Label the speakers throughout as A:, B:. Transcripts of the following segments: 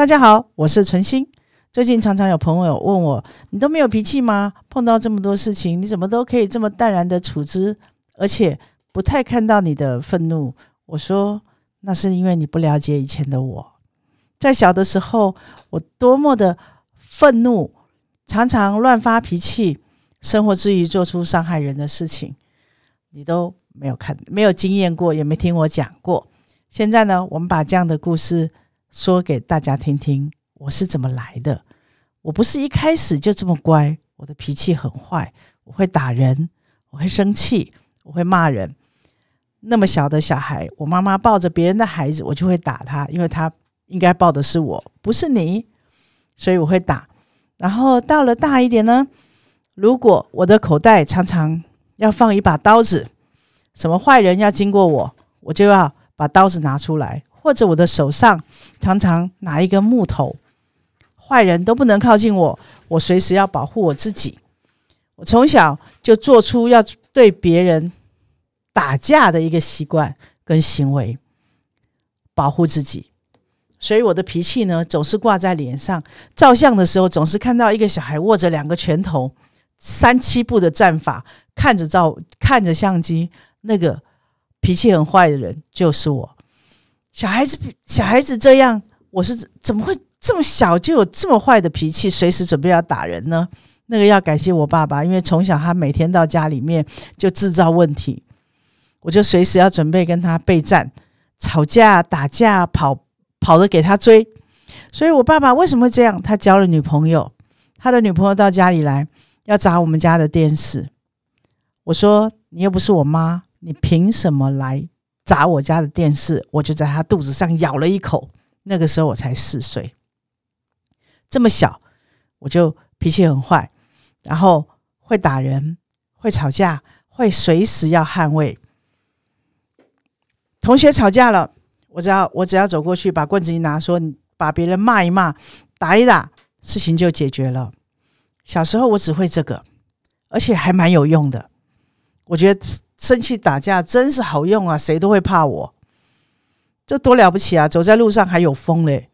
A: 大家好，我是纯心。最近常常有朋友问我：“你都没有脾气吗？碰到这么多事情，你怎么都可以这么淡然的处之，而且不太看到你的愤怒？”我说：“那是因为你不了解以前的我，在小的时候，我多么的愤怒，常常乱发脾气，生活之余做出伤害人的事情，你都没有看，没有经验过，也没听我讲过。现在呢，我们把这样的故事说给大家听听。”我是怎么来的？我不是一开始就这么乖，我的脾气很坏，我会打人，我会生气，我会骂人。那么小的小孩，我妈妈抱着别人的孩子，我就会打他，因为他应该抱的是我，不是你，所以我会打。然后到了大一点呢，如果我的口袋常常要放一把刀子，什么坏人要经过我，我就要把刀子拿出来，或者我的手上常常拿一根木头。坏人都不能靠近我，我随时要保护我自己。我从小就做出要对别人打架的一个习惯跟行为，保护自己。所以我的脾气呢，总是挂在脸上。照相的时候，总是看到一个小孩握着两个拳头，三七步的战法，看着照看着相机，那个脾气很坏的人就是我。小孩子，小孩子这样，我是怎么会？这么小就有这么坏的脾气，随时准备要打人呢？那个要感谢我爸爸，因为从小他每天到家里面就制造问题，我就随时要准备跟他备战，吵架、打架、跑跑着给他追。所以我爸爸为什么会这样？他交了女朋友，他的女朋友到家里来要砸我们家的电视。我说：“你又不是我妈，你凭什么来砸我家的电视？”我就在他肚子上咬了一口。那个时候我才四岁。这么小，我就脾气很坏，然后会打人，会吵架，会随时要捍卫。同学吵架了，我只要我只要走过去，把棍子一拿，说把别人骂一骂，打一打，事情就解决了。小时候我只会这个，而且还蛮有用的。我觉得生气打架真是好用啊，谁都会怕我，这多了不起啊！走在路上还有风嘞。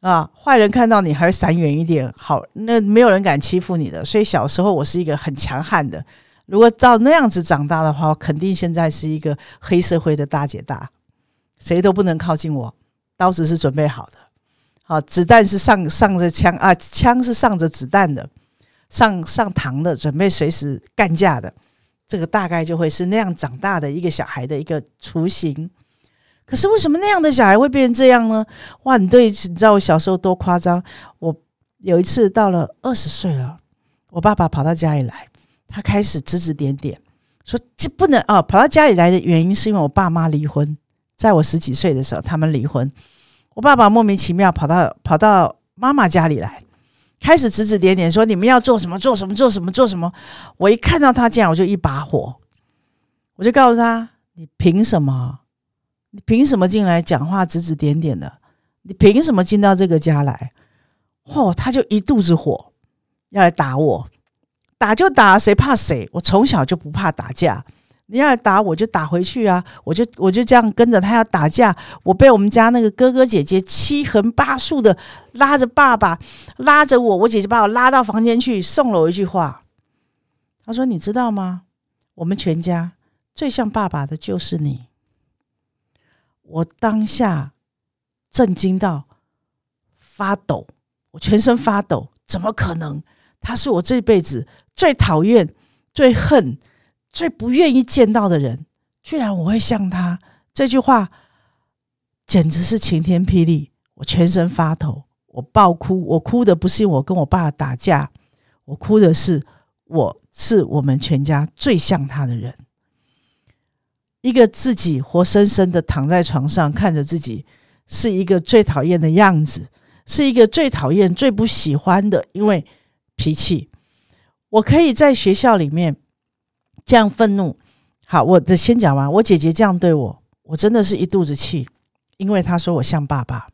A: 啊！坏人看到你还会闪远一点，好，那没有人敢欺负你的。所以小时候我是一个很强悍的。如果到那样子长大的话，肯定现在是一个黑社会的大姐大，谁都不能靠近我。刀子是准备好的，好，子弹是上上着枪啊，枪是上着子弹的，上上膛的，准备随时干架的。这个大概就会是那样长大的一个小孩的一个雏形。可是为什么那样的小孩会变成这样呢？哇，你对，你知道我小时候多夸张？我有一次到了二十岁了，我爸爸跑到家里来，他开始指指点点，说这不能啊！跑到家里来的原因是因为我爸妈离婚，在我十几岁的时候他们离婚，我爸爸莫名其妙跑到跑到妈妈家里来，开始指指点点说你们要做什么做什么做什么做什么。我一看到他这样，我就一把火，我就告诉他：你凭什么？你凭什么进来讲话指指点点的？你凭什么进到这个家来？嚯，他就一肚子火，要来打我，打就打，谁怕谁？我从小就不怕打架，你要打我就打回去啊！我就我就这样跟着他要打架，我被我们家那个哥哥姐姐七横八竖的拉着爸爸，拉着我，我姐姐把我拉到房间去，送了我一句话，他说：“你知道吗？我们全家最像爸爸的就是你。”我当下震惊到发抖，我全身发抖。怎么可能？他是我这辈子最讨厌、最恨、最不愿意见到的人，居然我会像他？这句话简直是晴天霹雳！我全身发抖，我爆哭。我哭的不是我跟我爸打架，我哭的是我是我们全家最像他的人。一个自己活生生的躺在床上，看着自己是一个最讨厌的样子，是一个最讨厌、最不喜欢的，因为脾气。我可以在学校里面这样愤怒。好，我的先讲完。我姐姐这样对我，我真的是一肚子气，因为她说我像爸爸。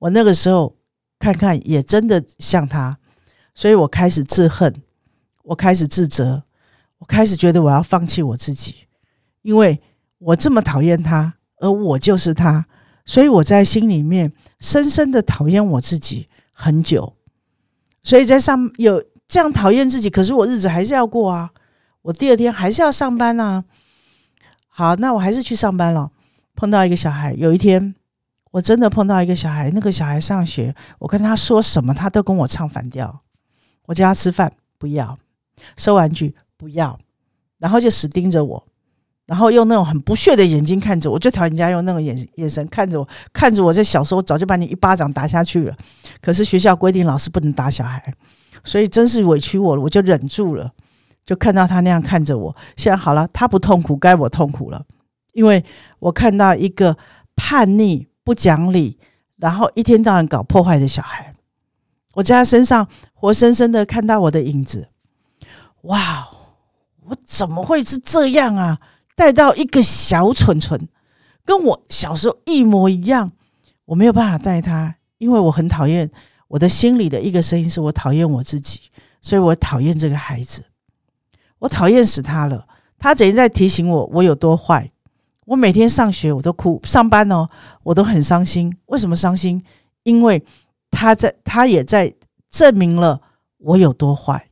A: 我那个时候看看也真的像他，所以我开始自恨，我开始自责，我开始觉得我要放弃我自己，因为。我这么讨厌他，而我就是他，所以我在心里面深深的讨厌我自己很久。所以在上有这样讨厌自己，可是我日子还是要过啊，我第二天还是要上班啊。好，那我还是去上班了。碰到一个小孩，有一天我真的碰到一个小孩，那个小孩上学，我跟他说什么，他都跟我唱反调。我叫他吃饭，不要；收玩具，不要。然后就死盯着我，然后用那种很不屑的眼睛看着我。就讨厌人家用那种眼眼神看着我，看着我在小时候早就把你一巴掌打下去了。可是学校规定老师不能打小孩，所以真是委屈我了，我就忍住了。就看到他那样看着我，现在好了，他不痛苦，该我痛苦了，因为我看到一个叛逆、不讲理，然后一天到晚搞破坏的小孩，我在他身上活生生的看到我的影子。哇！我怎么会是这样啊？带到一个小蠢蠢，跟我小时候一模一样。我没有办法带他，因为我很讨厌我的心里的一个声音，是我讨厌我自己，所以我讨厌这个孩子，我讨厌死他了。他整天在提醒我我有多坏。我每天上学我都哭，上班哦我都很伤心。为什么伤心？因为他在，他也在证明了我有多坏。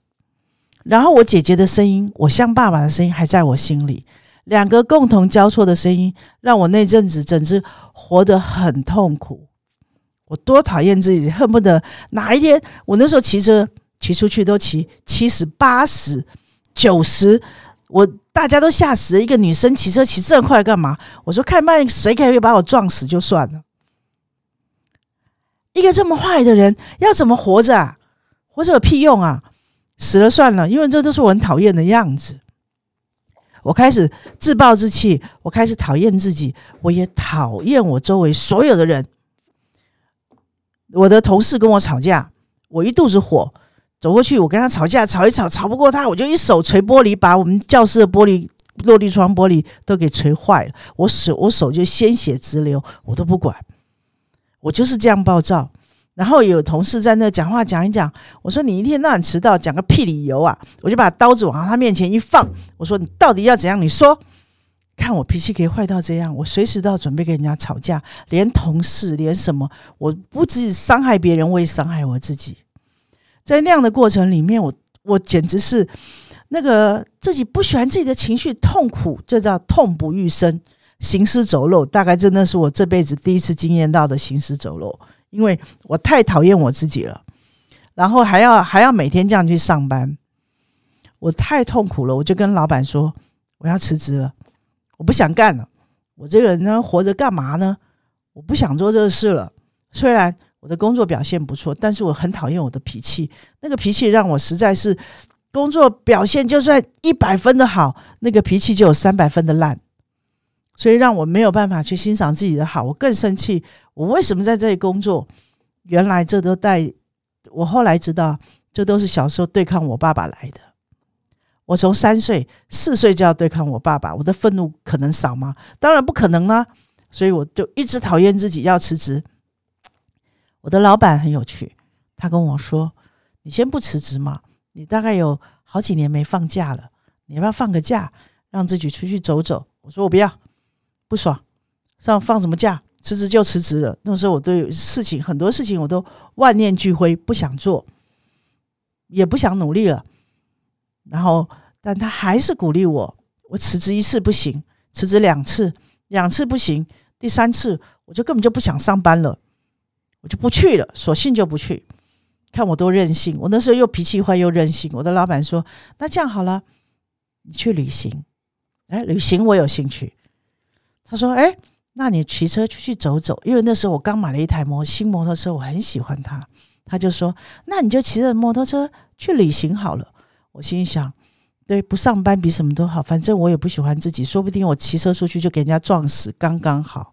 A: 然后我姐姐的声音，我像爸爸的声音还在我心里，两个共同交错的声音，让我那阵子整只活得很痛苦。我多讨厌自己，恨不得哪一天我那时候骑车骑出去都骑七十八十九十，我大家都吓死了。一个女生骑车骑这么快干嘛？我说看慢谁可以把我撞死就算了。一个这么坏的人要怎么活着啊？活着有屁用啊！死了算了，因为这都是我很讨厌的样子。我开始自暴自弃，我开始讨厌自己，我也讨厌我周围所有的人。我的同事跟我吵架，我一肚子火，走过去我跟他吵架，吵一吵，吵不过他，我就一手捶玻璃，把我们教室的玻璃落地窗玻璃都给捶坏了。我手我手就鲜血直流，我都不管，我就是这样暴躁。然后有同事在那讲话讲一讲，我说你一天到晚迟到，讲个屁理由啊！我就把刀子往他面前一放，我说你到底要怎样？你说，看我脾气可以坏到这样，我随时都要准备跟人家吵架，连同事连什么，我不止伤害别人，我也伤害我自己。在那样的过程里面，我我简直是那个自己不喜欢自己的情绪，痛苦，这叫痛不欲生，行尸走肉。大概真的是我这辈子第一次经验到的行尸走肉。因为我太讨厌我自己了，然后还要还要每天这样去上班，我太痛苦了。我就跟老板说我要辞职了，我不想干了。我这个人呢，活着干嘛呢？我不想做这个事了。虽然我的工作表现不错，但是我很讨厌我的脾气。那个脾气让我实在是工作表现就算一百分的好，那个脾气就有三百分的烂。所以让我没有办法去欣赏自己的好，我更生气。我为什么在这里工作？原来这都带我后来知道，这都是小时候对抗我爸爸来的。我从三岁、四岁就要对抗我爸爸，我的愤怒可能少吗？当然不可能啦。所以我就一直讨厌自己，要辞职。我的老板很有趣，他跟我说：“你先不辞职嘛，你大概有好几年没放假了，你要不要放个假，让自己出去走走？”我说：“我不要。”不爽，上放什么假？辞职就辞职了。那时候我对事情很多事情我都万念俱灰，不想做，也不想努力了。然后，但他还是鼓励我。我辞职一次不行，辞职两次，两次不行，第三次我就根本就不想上班了，我就不去了，索性就不去。看我多任性！我那时候又脾气坏又任性。我的老板说：“那这样好了，你去旅行。”哎，旅行我有兴趣。他说：“哎，那你骑车出去走走，因为那时候我刚买了一台摩新摩托车，我很喜欢它。”他就说：“那你就骑着摩托车去旅行好了。”我心想：“对，不上班比什么都好，反正我也不喜欢自己，说不定我骑车出去就给人家撞死，刚刚好。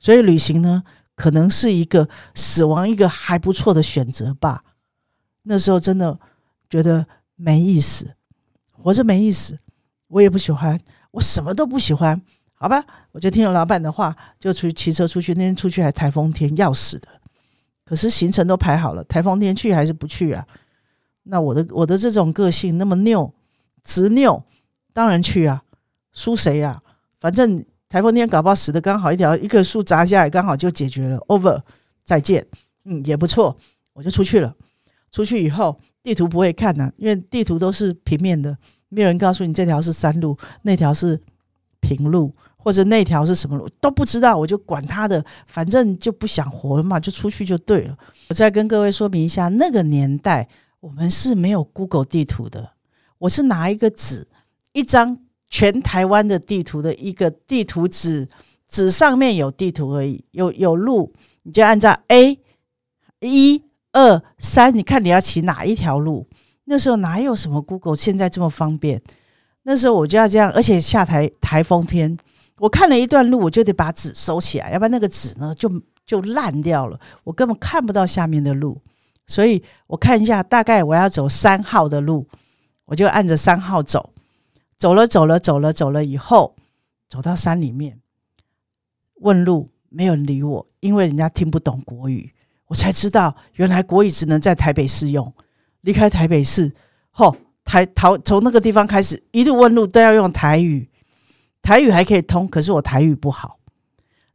A: 所以旅行呢，可能是一个死亡一个还不错的选择吧。那时候真的觉得没意思，活着没意思，我也不喜欢，我什么都不喜欢。”好吧，我就听了老板的话，就出去骑车出去。那天出去还台风天，要死的。可是行程都排好了，台风天去还是不去啊？那我的我的这种个性那么拗，执拗，当然去啊。输谁呀？反正台风天搞不好死的刚好一条一棵树砸下来，刚好就解决了。Over，再见。嗯，也不错，我就出去了。出去以后，地图不会看呢，因为地图都是平面的，没有人告诉你这条是山路，那条是平路，或者那条是什么路都不知道。我就管他的，反正就不想活了嘛，就出去就对了。我再跟各位说明一下，那个年代我们是没有 Google 地图的，我是拿一个纸，一张。全台湾的地图的一个地图纸，纸上面有地图而已，有有路，你就按照 A 一二三，你看你要骑哪一条路？那时候哪有什么 Google 现在这么方便？那时候我就要这样，而且下台台风天，我看了一段路，我就得把纸收起来，要不然那个纸呢就就烂掉了，我根本看不到下面的路。所以我看一下，大概我要走三号的路，我就按着三号走。走了走了走了走了以后，走到山里面问路，没有人理我，因为人家听不懂国语。我才知道，原来国语只能在台北市用。离开台北市后，台逃从那个地方开始，一路问路都要用台语。台语还可以通，可是我台语不好，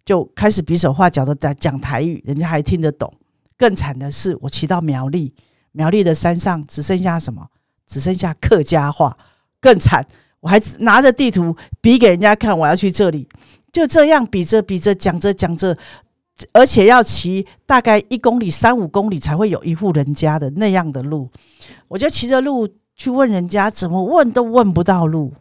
A: 就开始比手画脚的在讲台语，人家还听得懂。更惨的是，我骑到苗栗，苗栗的山上只剩下什么？只剩下客家话，更惨。我还拿着地图比给人家看，我要去这里，就这样比着比着讲着讲着，而且要骑大概一公里、三五公里才会有一户人家的那样的路，我就骑着路去问人家，怎么问都问不到路，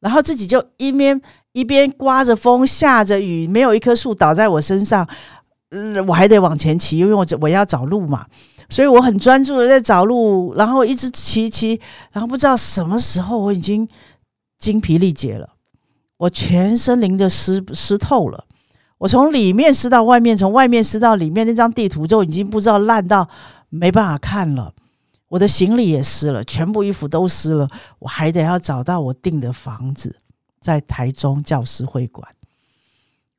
A: 然后自己就一边一边刮着风、下着雨，没有一棵树倒在我身上，嗯，我还得往前骑，因为我我要找路嘛。所以我很专注的在找路，然后一直骑骑，然后不知道什么时候我已经。精疲力竭了，我全身淋得湿湿透了。我从里面湿到外面，从外面湿到里面，那张地图就已经不知道烂到没办法看了。我的行李也湿了，全部衣服都湿了。我还得要找到我订的房子，在台中教师会馆。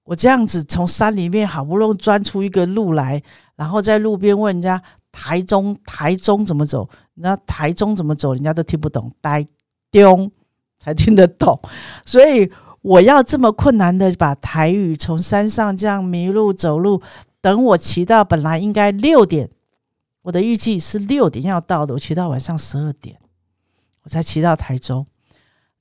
A: 我这样子从山里面好不容易钻出一个路来，然后在路边问人家台中台中怎么走？人家台中怎么走？人家都听不懂，呆丢。才听得懂，所以我要这么困难的把台语从山上这样迷路走路，等我骑到本来应该六点，我的预计是六点要到的，我骑到晚上十二点，我才骑到台中。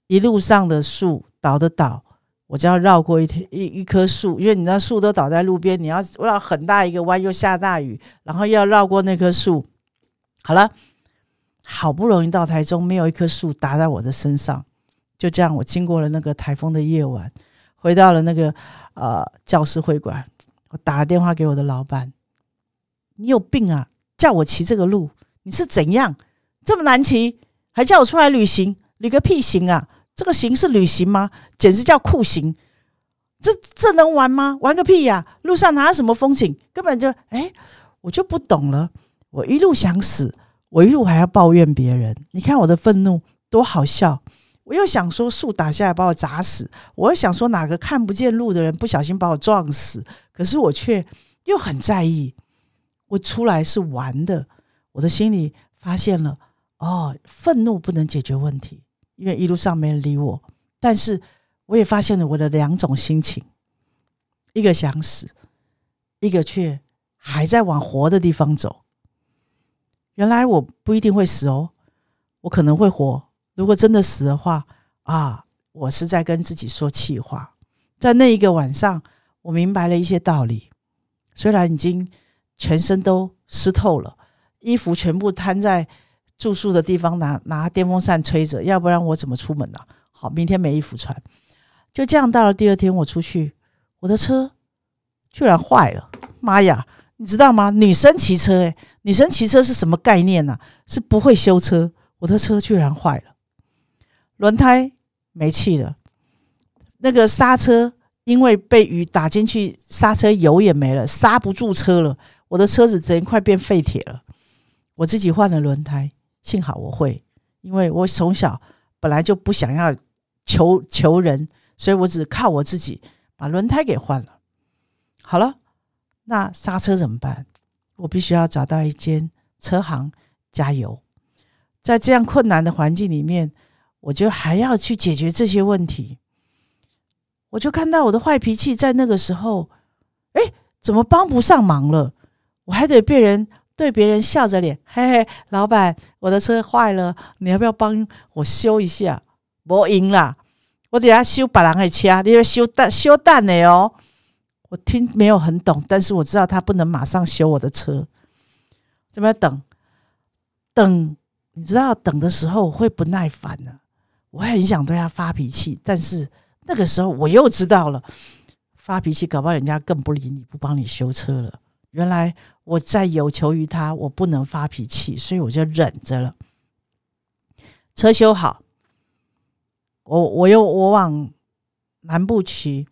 A: 一路上的树倒的倒，我就要绕过一一一棵树，因为你知道树都倒在路边，你要绕很大一个弯，又下大雨，然后又要绕过那棵树。好了，好不容易到台中，没有一棵树打在我的身上。就这样，我经过了那个台风的夜晚，回到了那个呃教师会馆。我打了电话给我的老板：“你有病啊！叫我骑这个路，你是怎样这么难骑？还叫我出来旅行？旅个屁行啊！这个行是旅行吗？简直叫酷刑！这这能玩吗？玩个屁呀！路上哪有什么风景？根本就……哎，我就不懂了。我一路想死，我一路还要抱怨别人。你看我的愤怒多好笑！”我又想说树打下来把我砸死，我又想说哪个看不见路的人不小心把我撞死，可是我却又很在意。我出来是玩的，我的心里发现了哦，愤怒不能解决问题，因为一路上没人理我。但是我也发现了我的两种心情：一个想死，一个却还在往活的地方走。原来我不一定会死哦，我可能会活。如果真的死的话啊，我是在跟自己说气话。在那一个晚上，我明白了一些道理。虽然已经全身都湿透了，衣服全部摊在住宿的地方，拿拿电风扇吹着，要不然我怎么出门呢？好，明天没衣服穿。就这样，到了第二天，我出去，我的车居然坏了。妈呀，你知道吗？女生骑车，诶，女生骑车是什么概念呢？是不会修车。我的车居然坏了。轮胎没气了，那个刹车因为被雨打进去，刹车油也没了，刹不住车了。我的车子整快变废铁了。我自己换了轮胎，幸好我会，因为我从小本来就不想要求求人，所以我只靠我自己把轮胎给换了。好了，那刹车怎么办？我必须要找到一间车行加油。在这样困难的环境里面。我就还要去解决这些问题，我就看到我的坏脾气在那个时候，哎，怎么帮不上忙了？我还得被人对别人笑着脸，嘿嘿，老板，我的车坏了，你要不要帮我修一下？我赢啦，我等下修别人的车，你要修蛋修蛋的哦。我听没有很懂，但是我知道他不能马上修我的车，怎么等？等，你知道等的时候会不耐烦呢，我很想对他发脾气，但是那个时候我又知道了，发脾气搞不好人家更不理你，不帮你修车了。原来我在有求于他，我不能发脾气，所以我就忍着了。车修好，我我又我往南部骑，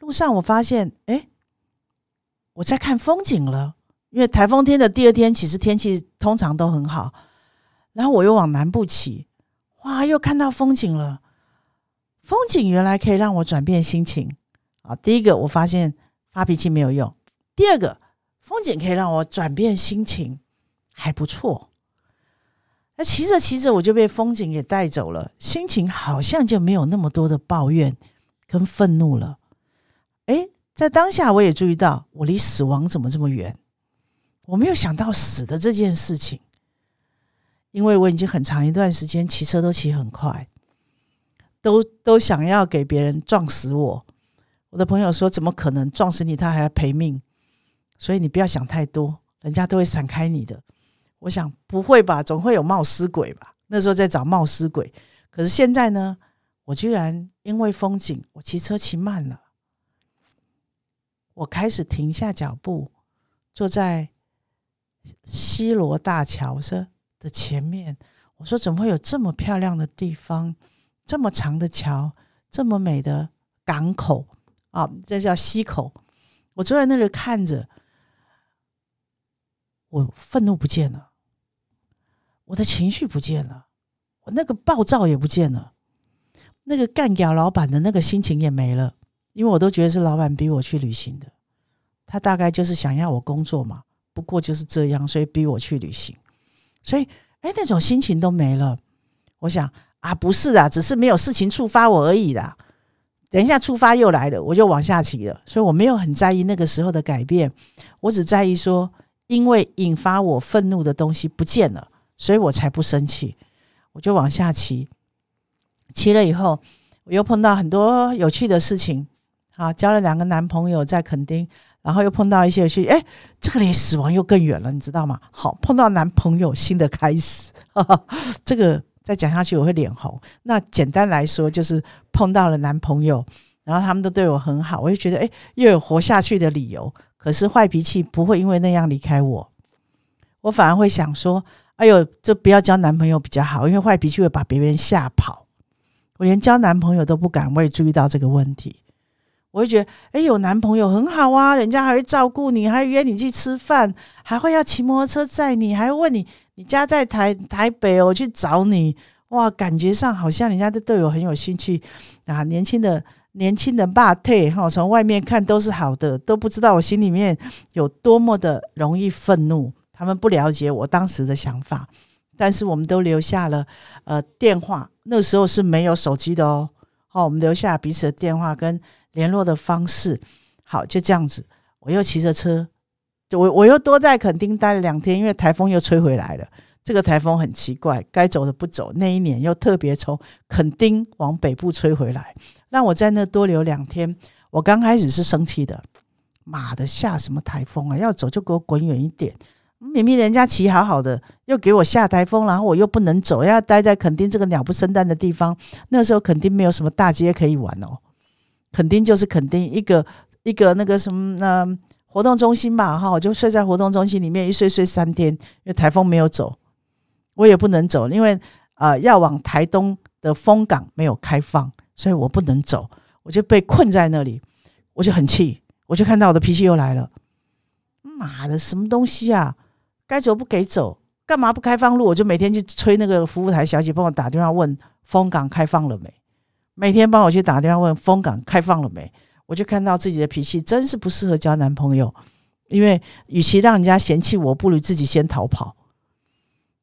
A: 路上我发现，哎，我在看风景了。因为台风天的第二天，其实天气通常都很好。然后我又往南部骑，哇，又看到风景了。风景原来可以让我转变心情啊！第一个，我发现发脾气没有用；第二个，风景可以让我转变心情，还不错。那骑着骑着，我就被风景给带走了，心情好像就没有那么多的抱怨跟愤怒了。哎，在当下，我也注意到我离死亡怎么这么远。我没有想到死的这件事情，因为我已经很长一段时间骑车都骑很快，都都想要给别人撞死我。我的朋友说：“怎么可能撞死你？他还要赔命。”所以你不要想太多，人家都会闪开你的。我想不会吧，总会有冒失鬼吧？那时候在找冒失鬼，可是现在呢，我居然因为风景，我骑车骑慢了，我开始停下脚步，坐在。西罗大桥上的前面，我说怎么会有这么漂亮的地方，这么长的桥，这么美的港口啊？这叫溪口。我坐在那里看着，我愤怒不见了，我的情绪不见了，我那个暴躁也不见了，那个干掉老板的那个心情也没了，因为我都觉得是老板逼我去旅行的，他大概就是想要我工作嘛。不过就是这样，所以逼我去旅行，所以哎，那种心情都没了。我想啊，不是啊，只是没有事情触发我而已啦。等一下触发又来了，我就往下骑了。所以我没有很在意那个时候的改变，我只在意说，因为引发我愤怒的东西不见了，所以我才不生气。我就往下骑，骑了以后，我又碰到很多有趣的事情。好，交了两个男朋友在垦丁。然后又碰到一些去，哎，这个离死亡又更远了，你知道吗？好，碰到男朋友新的开始，这个再讲下去我会脸红。那简单来说就是碰到了男朋友，然后他们都对我很好，我就觉得哎，又有活下去的理由。可是坏脾气不会因为那样离开我，我反而会想说，哎呦，这不要交男朋友比较好，因为坏脾气会把别人吓跑。我连交男朋友都不敢，我也注意到这个问题。我会觉得，哎，有男朋友很好啊，人家还会照顾你，还约你去吃饭，还会要骑摩托车载你，还会问你你家在台台北哦，去找你，哇，感觉上好像人家都对我很有兴趣啊。年轻的年轻的霸退哈，从外面看都是好的，都不知道我心里面有多么的容易愤怒。他们不了解我当时的想法，但是我们都留下了呃电话，那时候是没有手机的哦。好，我们留下彼此的电话跟。联络的方式，好，就这样子。我又骑着车，我我又多在垦丁待了两天，因为台风又吹回来了。这个台风很奇怪，该走的不走。那一年又特别从垦丁往北部吹回来，让我在那多留两天。我刚开始是生气的，妈的，下什么台风啊？要走就给我滚远一点！明明人家骑好好的，又给我下台风，然后我又不能走，要待在垦丁这个鸟不生蛋的地方。那时候垦丁没有什么大街可以玩哦。肯定就是肯定一个一个那个什么那活动中心吧哈，我就睡在活动中心里面一睡睡三天，因为台风没有走，我也不能走，因为啊要往台东的风港没有开放，所以我不能走，我就被困在那里，我就很气，我就看到我的脾气又来了，妈的什么东西啊，该走不给走，干嘛不开放路？我就每天去催那个服务台小姐帮我打电话问风港开放了没。每天帮我去打电话问风港开放了没，我就看到自己的脾气真是不适合交男朋友，因为与其让人家嫌弃我，不如自己先逃跑。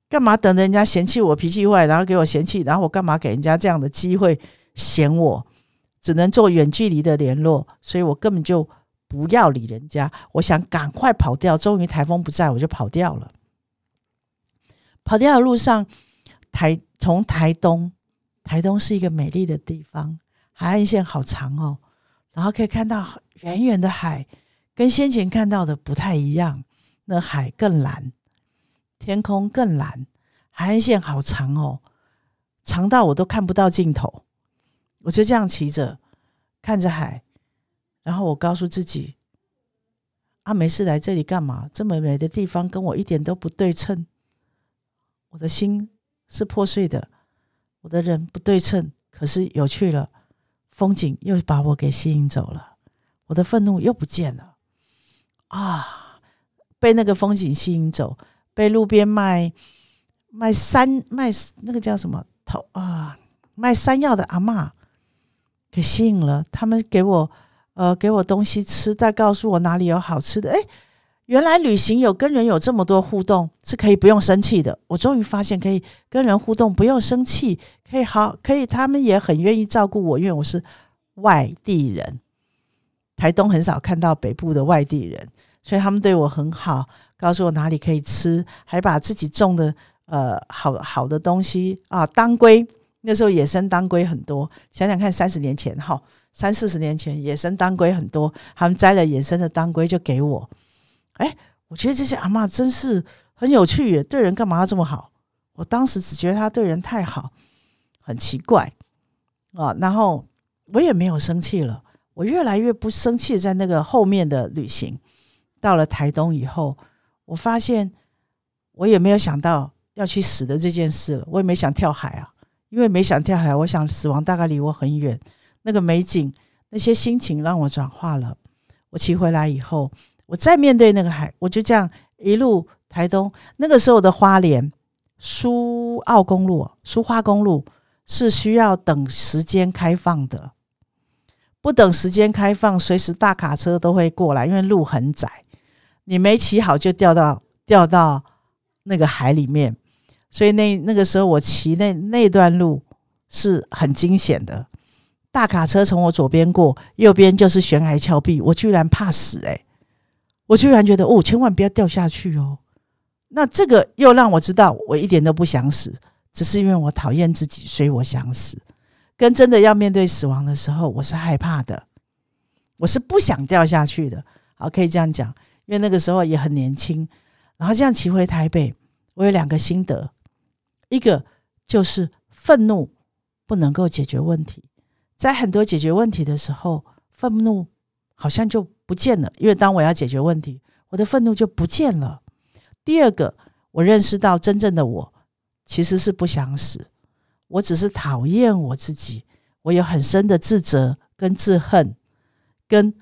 A: 干嘛等着人家嫌弃我脾气坏，然后给我嫌弃，然后我干嘛给人家这样的机会嫌我？只能做远距离的联络，所以我根本就不要理人家。我想赶快跑掉，终于台风不在，我就跑掉了。跑掉的路上，台从台东，台东是一个美丽的地方，海岸线好长哦，然后可以看到远远的海，跟先前看到的不太一样，那海更蓝，天空更蓝，海岸线好长哦，长到我都看不到尽头。我就这样骑着，看着海，然后我告诉自己：啊，没事，来这里干嘛？这么美的地方跟我一点都不对称。我的心是破碎的，我的人不对称，可是有趣了，风景又把我给吸引走了，我的愤怒又不见了啊！被那个风景吸引走，被路边卖卖山卖那个叫什么头啊，卖山药的阿妈给吸引了，他们给我呃给我东西吃，再告诉我哪里有好吃的，哎。原来旅行有跟人有这么多互动，是可以不用生气的。我终于发现可以跟人互动，不用生气，可以好，可以他们也很愿意照顾我，因为我是外地人，台东很少看到北部的外地人，所以他们对我很好，告诉我哪里可以吃，还把自己种的呃好好的东西啊，当归那时候野生当归很多，想想看三十年前哈，三四十年前野生当归很多，他们摘了野生的当归就给我。哎，我觉得这些阿妈真是很有趣耶，对人干嘛要这么好？我当时只觉得他对人太好，很奇怪啊。然后我也没有生气了，我越来越不生气。在那个后面的旅行，到了台东以后，我发现我也没有想到要去死的这件事了。我也没想跳海啊，因为没想跳海，我想死亡大概离我很远。那个美景，那些心情让我转化了。我骑回来以后。我再面对那个海，我就这样一路台东。那个时候的花莲苏澳公路、苏花公路是需要等时间开放的，不等时间开放，随时大卡车都会过来，因为路很窄，你没骑好就掉到掉到那个海里面。所以那那个时候我骑那那段路是很惊险的，大卡车从我左边过，右边就是悬崖峭壁，我居然怕死诶。我居然觉得哦，千万不要掉下去哦！那这个又让我知道，我一点都不想死，只是因为我讨厌自己，所以我想死。跟真的要面对死亡的时候，我是害怕的，我是不想掉下去的。好，可以这样讲，因为那个时候也很年轻。然后这样骑回台北，我有两个心得：一个就是愤怒不能够解决问题，在很多解决问题的时候，愤怒好像就。不见了，因为当我要解决问题，我的愤怒就不见了。第二个，我认识到真正的我其实是不想死，我只是讨厌我自己，我有很深的自责跟自恨，跟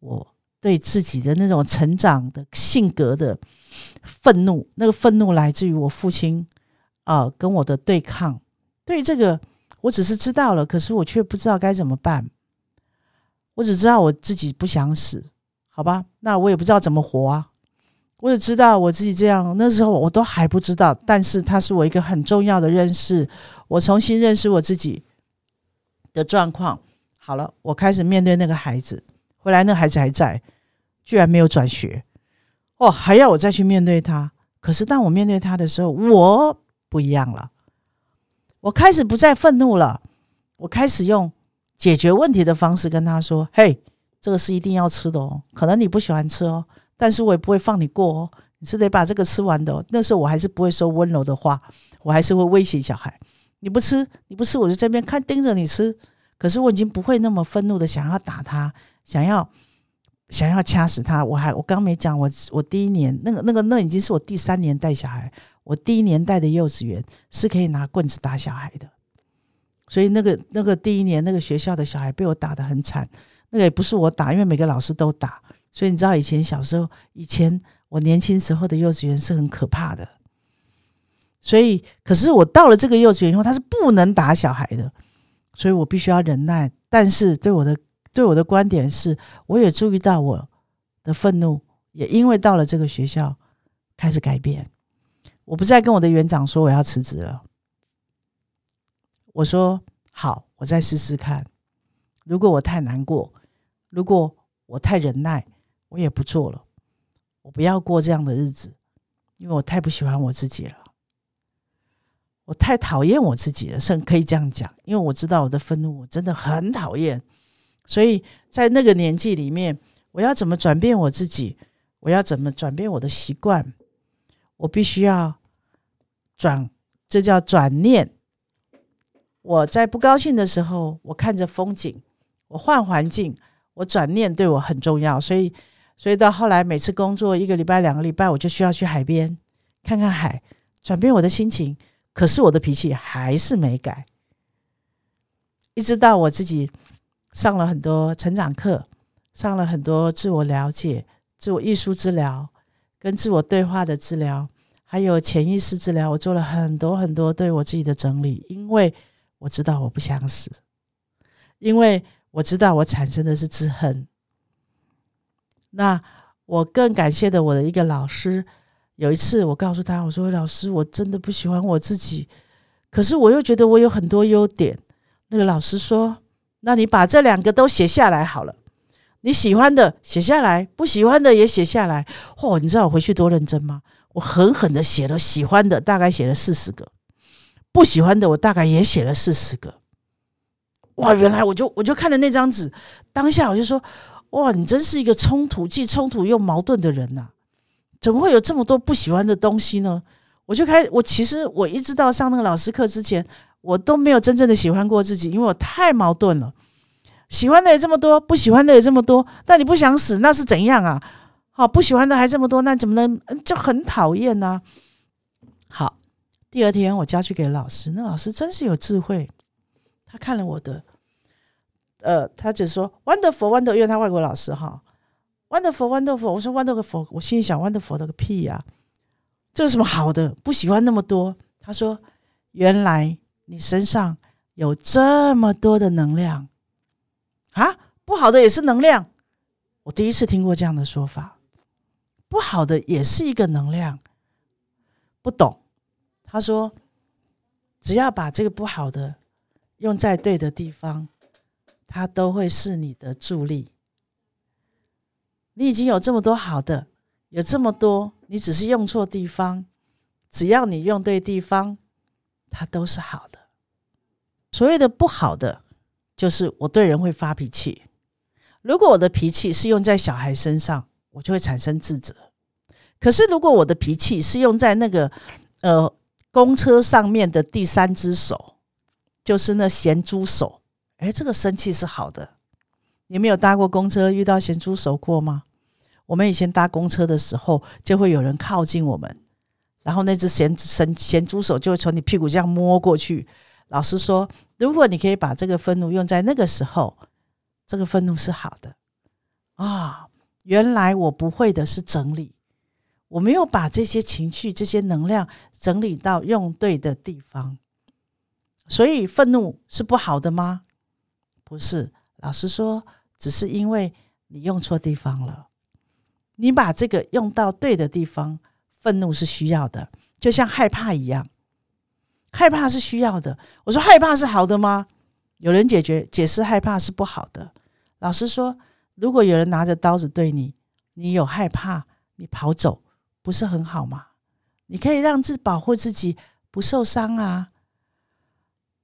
A: 我对自己的那种成长的性格的愤怒。那个愤怒来自于我父亲啊，跟我的对抗。对这个，我只是知道了，可是我却不知道该怎么办。我只知道我自己不想死，好吧？那我也不知道怎么活啊！我只知道我自己这样，那时候我都还不知道。但是它是我一个很重要的认识，我重新认识我自己的状况。好了，我开始面对那个孩子，回来那孩子还在，居然没有转学，哦，还要我再去面对他。可是当我面对他的时候，我不一样了，我开始不再愤怒了，我开始用。解决问题的方式跟他说：“嘿，这个是一定要吃的哦，可能你不喜欢吃哦，但是我也不会放你过哦，你是得把这个吃完的。那时候我还是不会说温柔的话，我还是会威胁小孩：你不吃，你不吃，我就这边看盯着你吃。可是我已经不会那么愤怒的想要打他，想要想要掐死他。我还我刚没讲，我我第一年那个那个那已经是我第三年带小孩，我第一年带的幼稚园是可以拿棍子打小孩的。”所以那个那个第一年那个学校的小孩被我打得很惨，那个也不是我打，因为每个老师都打。所以你知道以前小时候，以前我年轻时候的幼稚园是很可怕的。所以，可是我到了这个幼稚园以后，他是不能打小孩的，所以我必须要忍耐。但是对我的对我的观点是，我也注意到我的愤怒，也因为到了这个学校开始改变。我不再跟我的园长说我要辞职了。我说好，我再试试看。如果我太难过，如果我太忍耐，我也不做了。我不要过这样的日子，因为我太不喜欢我自己了。我太讨厌我自己了，甚可以这样讲，因为我知道我的愤怒，我真的很讨厌。所以在那个年纪里面，我要怎么转变我自己？我要怎么转变我的习惯？我必须要转，这叫转念。我在不高兴的时候，我看着风景，我换环境，我转念对我很重要。所以，所以到后来，每次工作一个礼拜、两个礼拜，我就需要去海边看看海，转变我的心情。可是我的脾气还是没改，一直到我自己上了很多成长课，上了很多自我了解、自我艺术治疗、跟自我对话的治疗，还有潜意识治疗，我做了很多很多对我自己的整理，因为。我知道我不想死，因为我知道我产生的是自恨。那我更感谢的我的一个老师，有一次我告诉他，我说：“老师，我真的不喜欢我自己，可是我又觉得我有很多优点。”那个老师说：“那你把这两个都写下来好了，你喜欢的写下来，不喜欢的也写下来。”嚯，你知道我回去多认真吗？我狠狠的写了喜欢的，大概写了四十个。不喜欢的，我大概也写了四十个。哇，原来我就我就看了那张纸，当下我就说：哇，你真是一个冲突既冲突又矛盾的人呐！怎么会有这么多不喜欢的东西呢？我就开，我其实我一直到上那个老师课之前，我都没有真正的喜欢过自己，因为我太矛盾了。喜欢的也这么多，不喜欢的也这么多，但你不想死，那是怎样啊？好，不喜欢的还这么多，那怎么能就很讨厌呢？好。第二天我交去给老师，那老师真是有智慧。他看了我的，呃，他就说 “wonderful wonderful”，因为他外国老师哈，“wonderful wonderful”。我说 “wonderful”，我心里想 “wonderful” 的个屁呀，这有什么好的？不喜欢那么多。他说：“原来你身上有这么多的能量啊，不好的也是能量。”我第一次听过这样的说法，不好的也是一个能量，不懂。他说：“只要把这个不好的用在对的地方，它都会是你的助力。你已经有这么多好的，有这么多，你只是用错地方。只要你用对地方，它都是好的。所谓的不好的，就是我对人会发脾气。如果我的脾气是用在小孩身上，我就会产生自责。可是如果我的脾气是用在那个呃……公车上面的第三只手，就是那咸猪手。哎，这个生气是好的。你没有搭过公车遇到咸猪手过吗？我们以前搭公车的时候，就会有人靠近我们，然后那只咸咸咸猪手就会从你屁股这样摸过去。老师说，如果你可以把这个愤怒用在那个时候，这个愤怒是好的啊。原来我不会的是整理。我没有把这些情绪、这些能量整理到用对的地方，所以愤怒是不好的吗？不是，老实说，只是因为你用错地方了。你把这个用到对的地方，愤怒是需要的，就像害怕一样，害怕是需要的。我说害怕是好的吗？有人解决解释害怕是不好的。老实说，如果有人拿着刀子对你，你有害怕，你跑走。不是很好吗？你可以让自保护自己不受伤啊！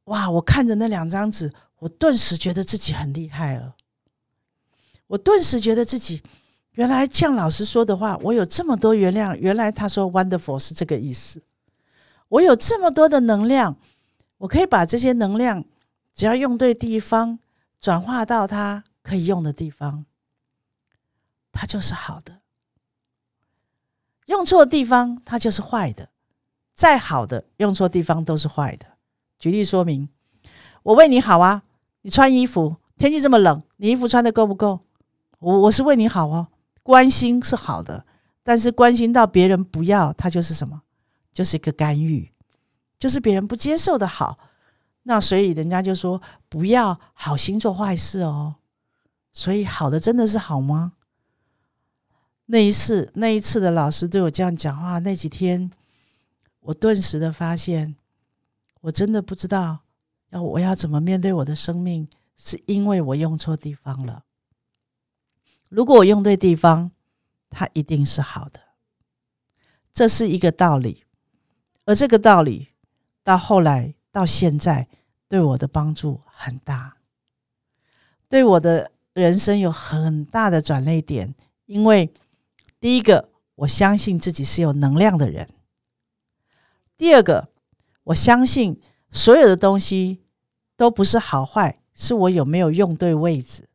A: 哇，我看着那两张纸，我顿时觉得自己很厉害了。我顿时觉得自己原来像老师说的话，我有这么多原谅。原来他说 “wonderful” 是这个意思。我有这么多的能量，我可以把这些能量，只要用对地方，转化到它可以用的地方，它就是好的。用错地方，它就是坏的。再好的，用错地方都是坏的。举例说明，我为你好啊，你穿衣服，天气这么冷，你衣服穿的够不够？我我是为你好哦，关心是好的，但是关心到别人不要，它就是什么？就是一个干预，就是别人不接受的好。那所以人家就说，不要好心做坏事哦。所以好的真的是好吗？那一次，那一次的老师对我这样讲话，那几天，我顿时的发现，我真的不知道要我要怎么面对我的生命，是因为我用错地方了。如果我用对地方，它一定是好的。这是一个道理，而这个道理到后来到现在对我的帮助很大，对我的人生有很大的转捩点。因为第一个，我相信自己是有能量的人；第二个，我相信所有的东西都不是好坏，是我有没有用对位置。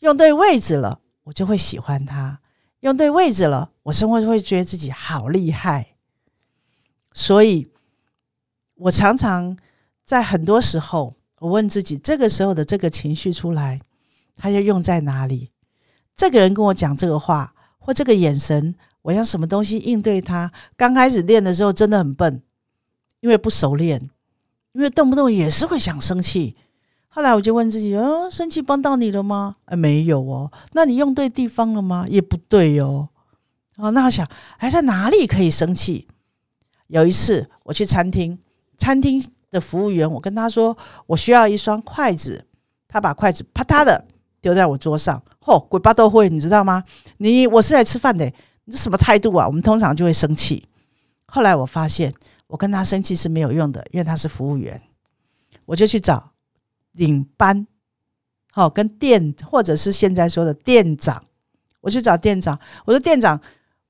A: 用对位置了，我就会喜欢它。用对位置了，我生活就会觉得自己好厉害。所以，我常常在很多时候，我问自己：这个时候的这个情绪出来，它要用在哪里？这个人跟我讲这个话，或这个眼神，我要什么东西应对他？刚开始练的时候真的很笨，因为不熟练，因为动不动也是会想生气。后来我就问自己：哦，生气帮到你了吗？哎，没有哦。那你用对地方了吗？也不对哦。哦，那我想还在哪里可以生气？有一次我去餐厅，餐厅的服务员，我跟他说我需要一双筷子，他把筷子啪嗒的丢在我桌上。嚯，鬼八都会，你知道吗？你我是来吃饭的，你这什么态度啊？我们通常就会生气。后来我发现，我跟他生气是没有用的，因为他是服务员，我就去找。领班，好，跟店或者是现在说的店长，我去找店长。我说店长，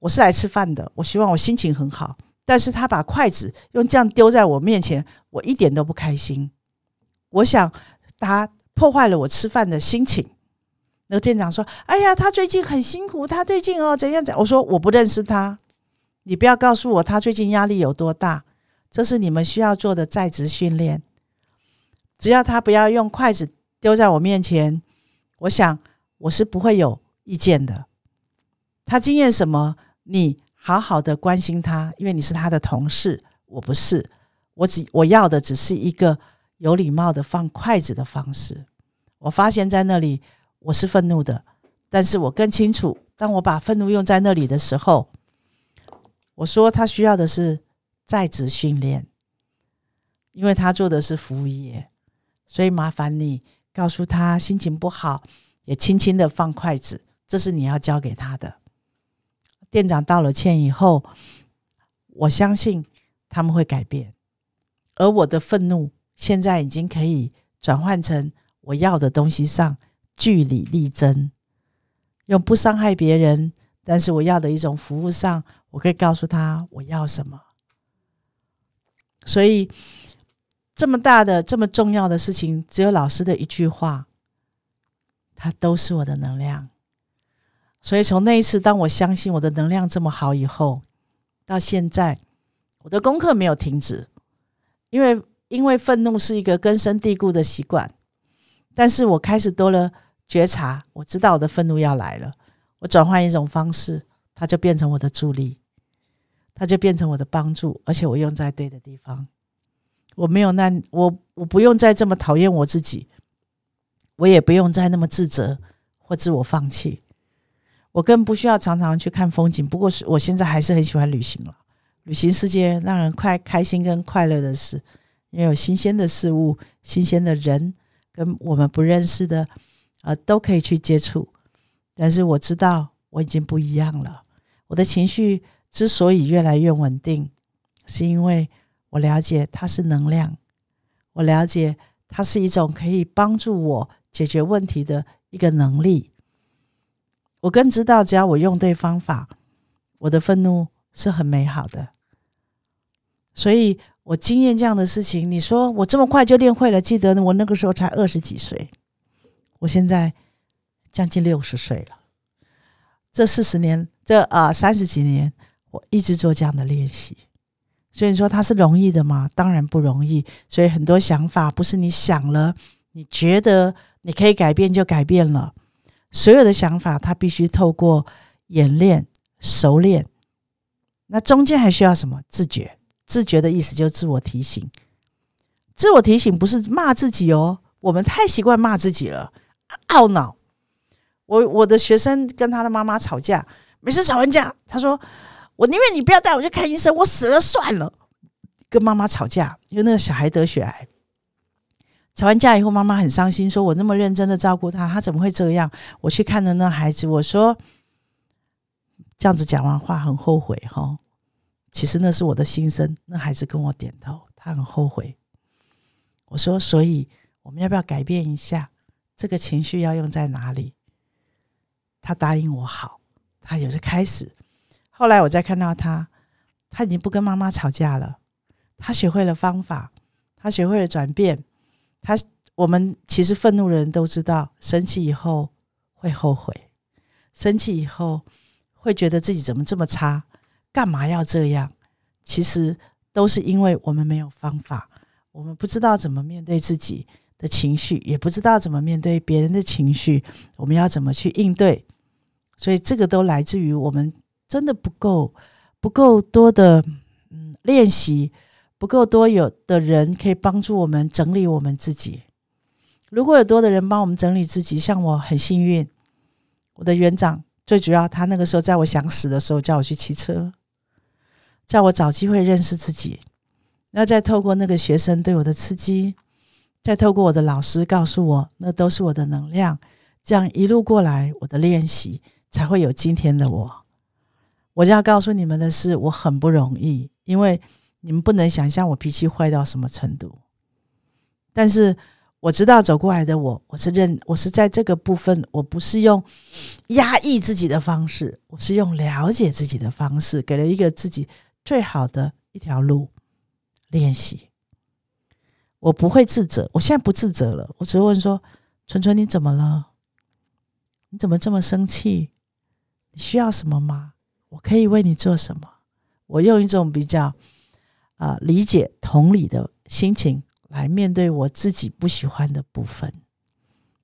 A: 我是来吃饭的，我希望我心情很好。但是他把筷子用这样丢在我面前，我一点都不开心。我想他破坏了我吃饭的心情。那个店长说：“哎呀，他最近很辛苦，他最近哦怎样怎样。”我说：“我不认识他，你不要告诉我他最近压力有多大。这是你们需要做的在职训练。”只要他不要用筷子丢在我面前，我想我是不会有意见的。他经验什么，你好好的关心他，因为你是他的同事，我不是。我只我要的只是一个有礼貌的放筷子的方式。我发现在那里我是愤怒的，但是我更清楚，当我把愤怒用在那里的时候，我说他需要的是在职训练，因为他做的是服务业。所以麻烦你告诉他心情不好，也轻轻的放筷子，这是你要教给他的。店长道了歉以后，我相信他们会改变，而我的愤怒现在已经可以转换成我要的东西上据理力争，用不伤害别人，但是我要的一种服务上，我可以告诉他我要什么。所以。这么大的、这么重要的事情，只有老师的一句话，它都是我的能量。所以从那一次，当我相信我的能量这么好以后，到现在，我的功课没有停止，因为因为愤怒是一个根深蒂固的习惯。但是我开始多了觉察，我知道我的愤怒要来了，我转换一种方式，它就变成我的助力，它就变成我的帮助，而且我用在对的地方。我没有那我我不用再这么讨厌我自己，我也不用再那么自责或自我放弃，我更不需要常常去看风景。不过是我现在还是很喜欢旅行了，旅行世界让人快开心跟快乐的事，因为有新鲜的事物、新鲜的人跟我们不认识的啊都可以去接触。但是我知道我已经不一样了，我的情绪之所以越来越稳定，是因为。我了解它是能量，我了解它是一种可以帮助我解决问题的一个能力。我更知道，只要我用对方法，我的愤怒是很美好的。所以我经验这样的事情。你说我这么快就练会了？记得我那个时候才二十几岁，我现在将近六十岁了。这四十年，这啊三十几年，我一直做这样的练习。所以说它是容易的吗？当然不容易。所以很多想法不是你想了，你觉得你可以改变就改变了。所有的想法，它必须透过演练、熟练。那中间还需要什么？自觉。自觉的意思就是自我提醒。自我提醒不是骂自己哦，我们太习惯骂自己了，懊恼。我我的学生跟他的妈妈吵架，每次吵完架，他说。我宁愿你不要带我去看医生，我死了算了。跟妈妈吵架，因为那个小孩得血癌，吵完架以后，妈妈很伤心，说我那么认真的照顾他，他怎么会这样？我去看了那孩子，我说这样子讲完话很后悔哈。其实那是我的心声。那孩子跟我点头，他很后悔。我说，所以我们要不要改变一下这个情绪要用在哪里？他答应我好，他有就开始。后来我再看到他，他已经不跟妈妈吵架了，他学会了方法，他学会了转变。他我们其实愤怒的人都知道，生气以后会后悔，生气以后会觉得自己怎么这么差，干嘛要这样？其实都是因为我们没有方法，我们不知道怎么面对自己的情绪，也不知道怎么面对别人的情绪，我们要怎么去应对？所以这个都来自于我们真的不够不够多的嗯练习。不够多有的人可以帮助我们整理我们自己。如果有多的人帮我们整理自己，像我很幸运，我的园长最主要，他那个时候在我想死的时候叫我去骑车，叫我找机会认识自己。那再透过那个学生对我的刺激，再透过我的老师告诉我，那都是我的能量。这样一路过来，我的练习才会有今天的我。我要告诉你们的是，我很不容易，因为。你们不能想象我脾气坏到什么程度，但是我知道走过来的我，我是认，我是在这个部分，我不是用压抑自己的方式，我是用了解自己的方式，给了一个自己最好的一条路练习。我不会自责，我现在不自责了，我只问说：“纯纯，你怎么了？你怎么这么生气？你需要什么吗？我可以为你做什么？”我用一种比较。啊，理解同理的心情来面对我自己不喜欢的部分，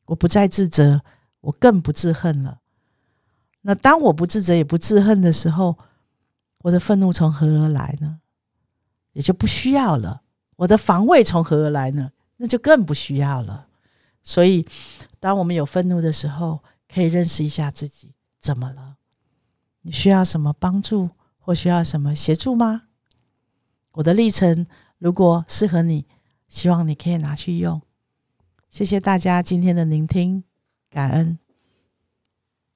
A: 我不再自责，我更不自恨了。那当我不自责也不自恨的时候，我的愤怒从何而来呢？也就不需要了。我的防卫从何而来呢？那就更不需要了。所以，当我们有愤怒的时候，可以认识一下自己怎么了？你需要什么帮助，或需要什么协助吗？我的历程，如果适合你，希望你可以拿去用。谢谢大家今天的聆听，感恩。